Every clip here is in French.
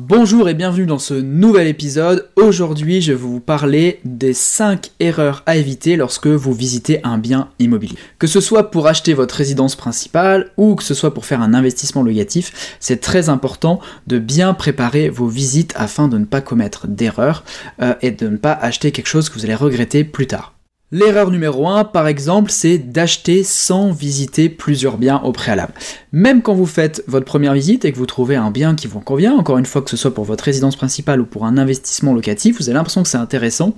Bonjour et bienvenue dans ce nouvel épisode. Aujourd'hui, je vais vous parler des 5 erreurs à éviter lorsque vous visitez un bien immobilier. Que ce soit pour acheter votre résidence principale ou que ce soit pour faire un investissement locatif, c'est très important de bien préparer vos visites afin de ne pas commettre d'erreurs euh, et de ne pas acheter quelque chose que vous allez regretter plus tard. L'erreur numéro 1, par exemple, c'est d'acheter sans visiter plusieurs biens au préalable. Même quand vous faites votre première visite et que vous trouvez un bien qui vous convient, encore une fois que ce soit pour votre résidence principale ou pour un investissement locatif, vous avez l'impression que c'est intéressant.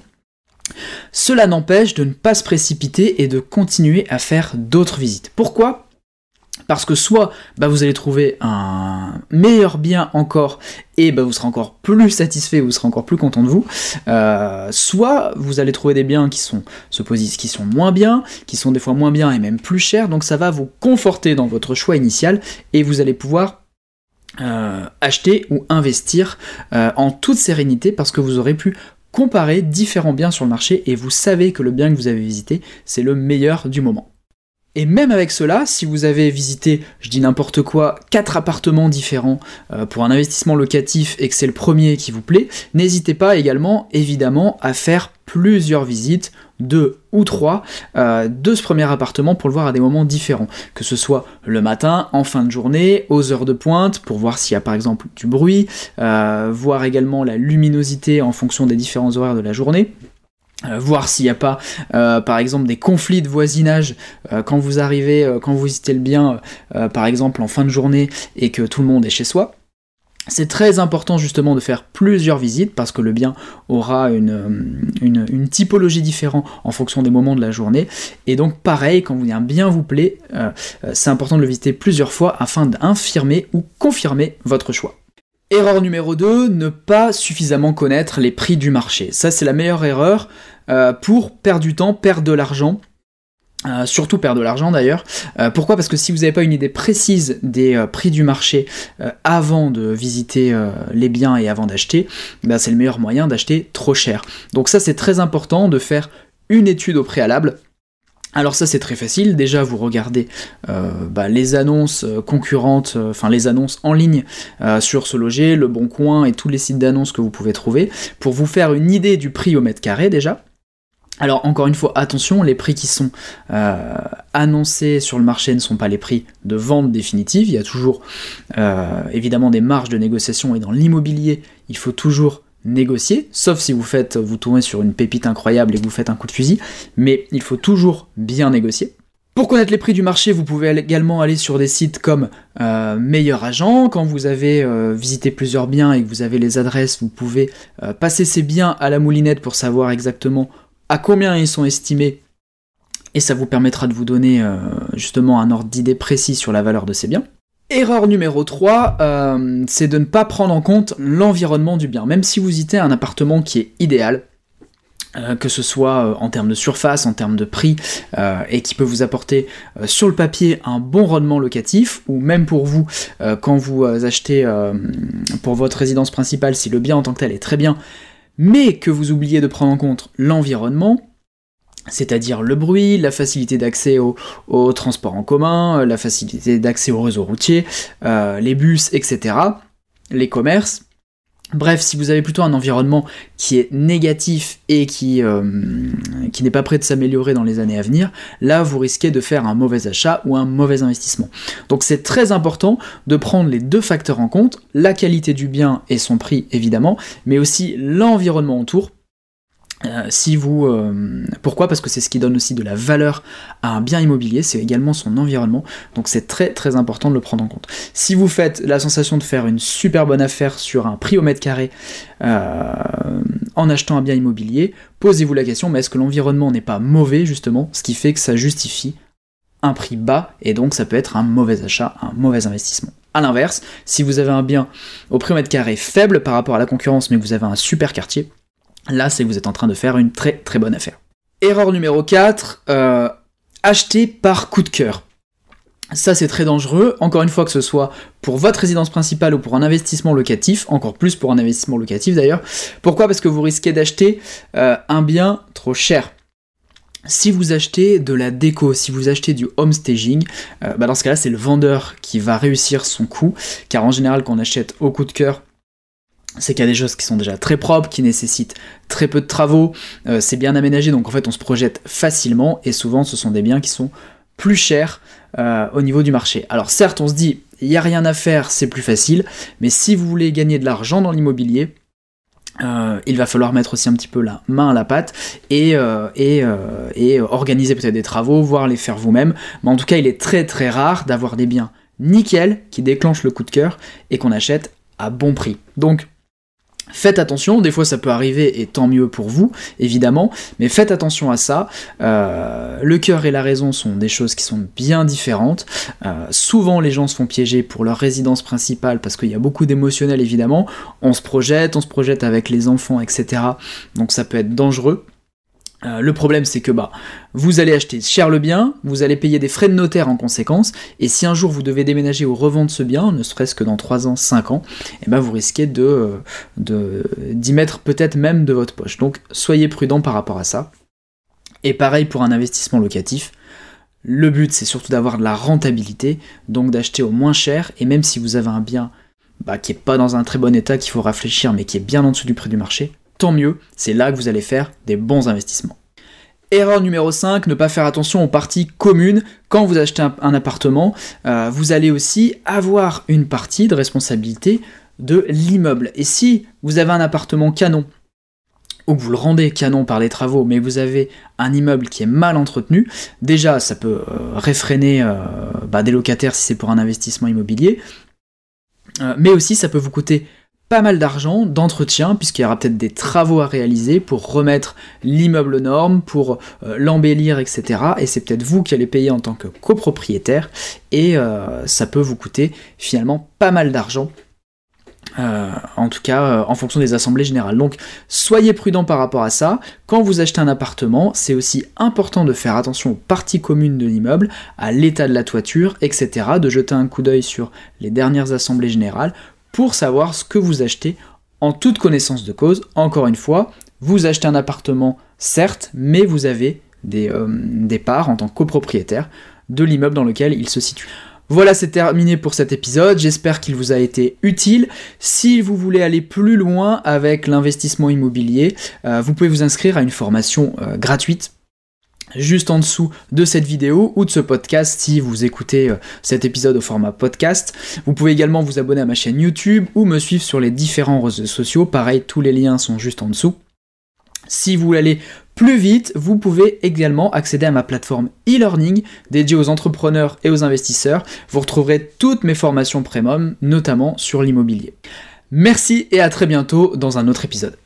Cela n'empêche de ne pas se précipiter et de continuer à faire d'autres visites. Pourquoi? Parce que soit bah, vous allez trouver un meilleur bien encore et bah, vous serez encore plus satisfait, vous serez encore plus content de vous, euh, soit vous allez trouver des biens qui sont, moins bien, qui sont des fois moins bien et même plus chers, donc ça va vous conforter dans votre choix initial et vous allez pouvoir euh, acheter ou investir euh, en toute sérénité parce que vous aurez pu comparer différents biens sur le marché et vous savez que le bien que vous avez visité, c'est le meilleur du moment. Et même avec cela, si vous avez visité, je dis n'importe quoi, quatre appartements différents euh, pour un investissement locatif et que c'est le premier qui vous plaît, n'hésitez pas également, évidemment, à faire plusieurs visites, deux ou trois, euh, de ce premier appartement pour le voir à des moments différents. Que ce soit le matin, en fin de journée, aux heures de pointe, pour voir s'il y a par exemple du bruit, euh, voir également la luminosité en fonction des différents horaires de la journée. Euh, voir s'il n'y a pas, euh, par exemple, des conflits de voisinage euh, quand vous arrivez, quand vous visitez le bien, par exemple en fin de journée et que tout le monde est chez soi. C'est très important justement de faire plusieurs visites parce que le bien aura une, typologie différente en fonction des moments de la journée. Et donc pareil, quand un bien vous plaît, c'est important de le visiter plusieurs fois afin d'infirmer ou confirmer votre choix. Erreur numéro 2, ne pas suffisamment connaître les prix du marché. Ça c'est la meilleure erreur euh, pour perdre du temps, perdre de l'argent. Euh, surtout perdre de l'argent d'ailleurs. Euh, pourquoi? Parce que si vous n'avez pas une idée précise des prix du marché avant de visiter les biens et avant d'acheter, bah, c'est le meilleur moyen d'acheter trop cher. Donc ça c'est très important de faire une étude au préalable alors ça c'est très facile, déjà vous regardez euh, bah, les annonces euh, concurrentes, euh, enfin les annonces en ligne sur ce loger, le Bon Coin et tous les sites d'annonces que vous pouvez trouver, pour vous faire une idée du prix au mètre carré déjà. Alors encore une fois, attention, les prix qui sont annoncés sur le marché ne sont pas les prix de vente définitive, il y a toujours évidemment des marges de négociation et dans l'immobilier, il faut toujours négocier, sauf si vous faites, vous tournez sur une pépite incroyable et vous faites un coup de fusil, mais il faut toujours bien négocier. Pour connaître les prix du marché, vous pouvez également aller sur des sites comme euh, Meilleur Agent. Quand vous avez euh, visité plusieurs biens et que vous avez les adresses, vous pouvez euh, passer ces biens à la moulinette pour savoir exactement à combien ils sont estimés. Et ça vous permettra de vous donner justement un ordre d'idée précis sur la valeur de ces biens. Erreur numéro 3, euh, c'est de ne pas prendre en compte l'environnement du bien. Même si vous visitez un appartement qui est idéal, euh, que ce soit euh, en termes de surface, en termes de prix, et qui peut vous apporter sur le papier un bon rendement locatif, ou même pour vous, quand vous achetez pour votre résidence principale, si le bien en tant que tel est très bien, mais que vous oubliez de prendre en compte l'environnement, c'est-à-dire le bruit, la facilité d'accès au, transport en commun, la facilité d'accès au réseau routier, euh, les bus, etc., les commerces. Bref, si vous avez plutôt un environnement qui est négatif et qui, euh, qui n'est pas prêt de s'améliorer dans les années à venir, là vous risquez de faire un mauvais achat ou un mauvais investissement. Donc c'est très important de prendre les deux facteurs en compte, la qualité du bien et son prix évidemment, mais aussi l'environnement autour euh, si vous, euh, pourquoi? Parce que c'est ce qui donne aussi de la valeur à un bien immobilier, c'est également son environnement, donc c'est très très important de le prendre en compte. Si vous faites la sensation de faire une super bonne affaire sur un prix au mètre carré euh, en achetant un bien immobilier, posez-vous la question, mais est-ce que l'environnement n'est pas mauvais justement, ce qui fait que ça justifie un prix bas et donc ça peut être un mauvais achat, un mauvais investissement. A l'inverse, si vous avez un bien au prix au mètre carré faible par rapport à la concurrence, mais vous avez un super quartier, Là, c'est que vous êtes en train de faire une très très bonne affaire. Erreur numéro 4, euh, acheter par coup de cœur. Ça c'est très dangereux, encore une fois que ce soit pour votre résidence principale ou pour un investissement locatif, encore plus pour un investissement locatif d'ailleurs. Pourquoi? Parce que vous risquez d'acheter euh, un bien trop cher. Si vous achetez de la déco, si vous achetez du home staging, euh, bah, dans ce cas-là c'est le vendeur qui va réussir son coup, car en général quand on achète au coup de cœur, c'est qu'il y a des choses qui sont déjà très propres, qui nécessitent très peu de travaux, euh, c'est bien aménagé, donc en fait on se projette facilement, et souvent ce sont des biens qui sont plus chers euh, au niveau du marché. Alors certes on se dit, il n'y a rien à faire, c'est plus facile, mais si vous voulez gagner de l'argent dans l'immobilier, euh, il va falloir mettre aussi un petit peu la main à la pâte et, organiser peut-être des travaux, voire les faire vous-même. Mais en tout cas, il est très très rare d'avoir des biens nickel qui déclenchent le coup de cœur et qu'on achète à bon prix. Donc Faites attention, des fois ça peut arriver et tant mieux pour vous, évidemment, mais faites attention à ça. Euh, le cœur et la raison sont des choses qui sont bien différentes. Euh, souvent les gens se font piéger pour leur résidence principale parce qu'il y a beaucoup d'émotionnel évidemment. On se projette, on se projette avec les enfants, etc. Donc ça peut être dangereux. Euh, le problème c'est que bah vous allez acheter cher le bien, vous allez payer des frais de notaire en conséquence, et si un jour vous devez déménager ou revendre ce bien, ne serait-ce que dans 3 ans, 5 ans, et eh ben vous risquez de d'y mettre peut-être même de votre poche. Donc soyez prudent par rapport à ça. Et pareil pour un investissement locatif. Le but c'est surtout d'avoir de la rentabilité, donc d'acheter au moins cher, et même si vous avez un bien bah, qui est pas dans un très bon état, qu'il faut réfléchir, mais qui est bien en dessous du prix du marché, tant mieux, c'est là que vous allez faire des bons investissements. Erreur numéro 5, ne pas faire attention aux parties communes. Quand vous achetez un, appartement, euh, vous allez aussi avoir une partie de responsabilité de l'immeuble. Et si vous avez un appartement canon, ou que vous le rendez canon par les travaux, mais vous avez un immeuble qui est mal entretenu, déjà ça peut euh, réfréner euh, bah, des locataires si c'est pour un investissement immobilier, mais aussi ça peut vous coûter pas mal d'argent d'entretien, puisqu'il y aura peut-être des travaux à réaliser pour remettre l'immeuble aux normes, pour euh, l'embellir, etc. Et c'est peut-être vous qui allez payer en tant que copropriétaire, et euh, ça peut vous coûter finalement pas mal d'argent. Euh, en tout cas, en fonction des assemblées générales. Donc, soyez prudent par rapport à ça. Quand vous achetez un appartement, c'est aussi important de faire attention aux parties communes de l'immeuble, à l'état de la toiture, etc. De jeter un coup d'œil sur les dernières assemblées générales pour savoir ce que vous achetez en toute connaissance de cause. Encore une fois, vous achetez un appartement, certes, mais vous avez des, euh, des parts en tant que copropriétaire de l'immeuble dans lequel il se situe. Voilà, c'est terminé pour cet épisode. J'espère qu'il vous a été utile. Si vous voulez aller plus loin avec l'investissement immobilier, euh, vous pouvez vous inscrire à une formation euh, gratuite juste en dessous de cette vidéo ou de ce podcast si vous écoutez euh, cet épisode au format podcast. Vous pouvez également vous abonner à ma chaîne YouTube ou me suivre sur les différents réseaux sociaux. Pareil, tous les liens sont juste en dessous. Si vous voulez aller plus vite, vous pouvez également accéder à ma plateforme e-learning dédiée aux entrepreneurs et aux investisseurs. Vous retrouverez toutes mes formations premium, notamment sur l'immobilier. Merci et à très bientôt dans un autre épisode.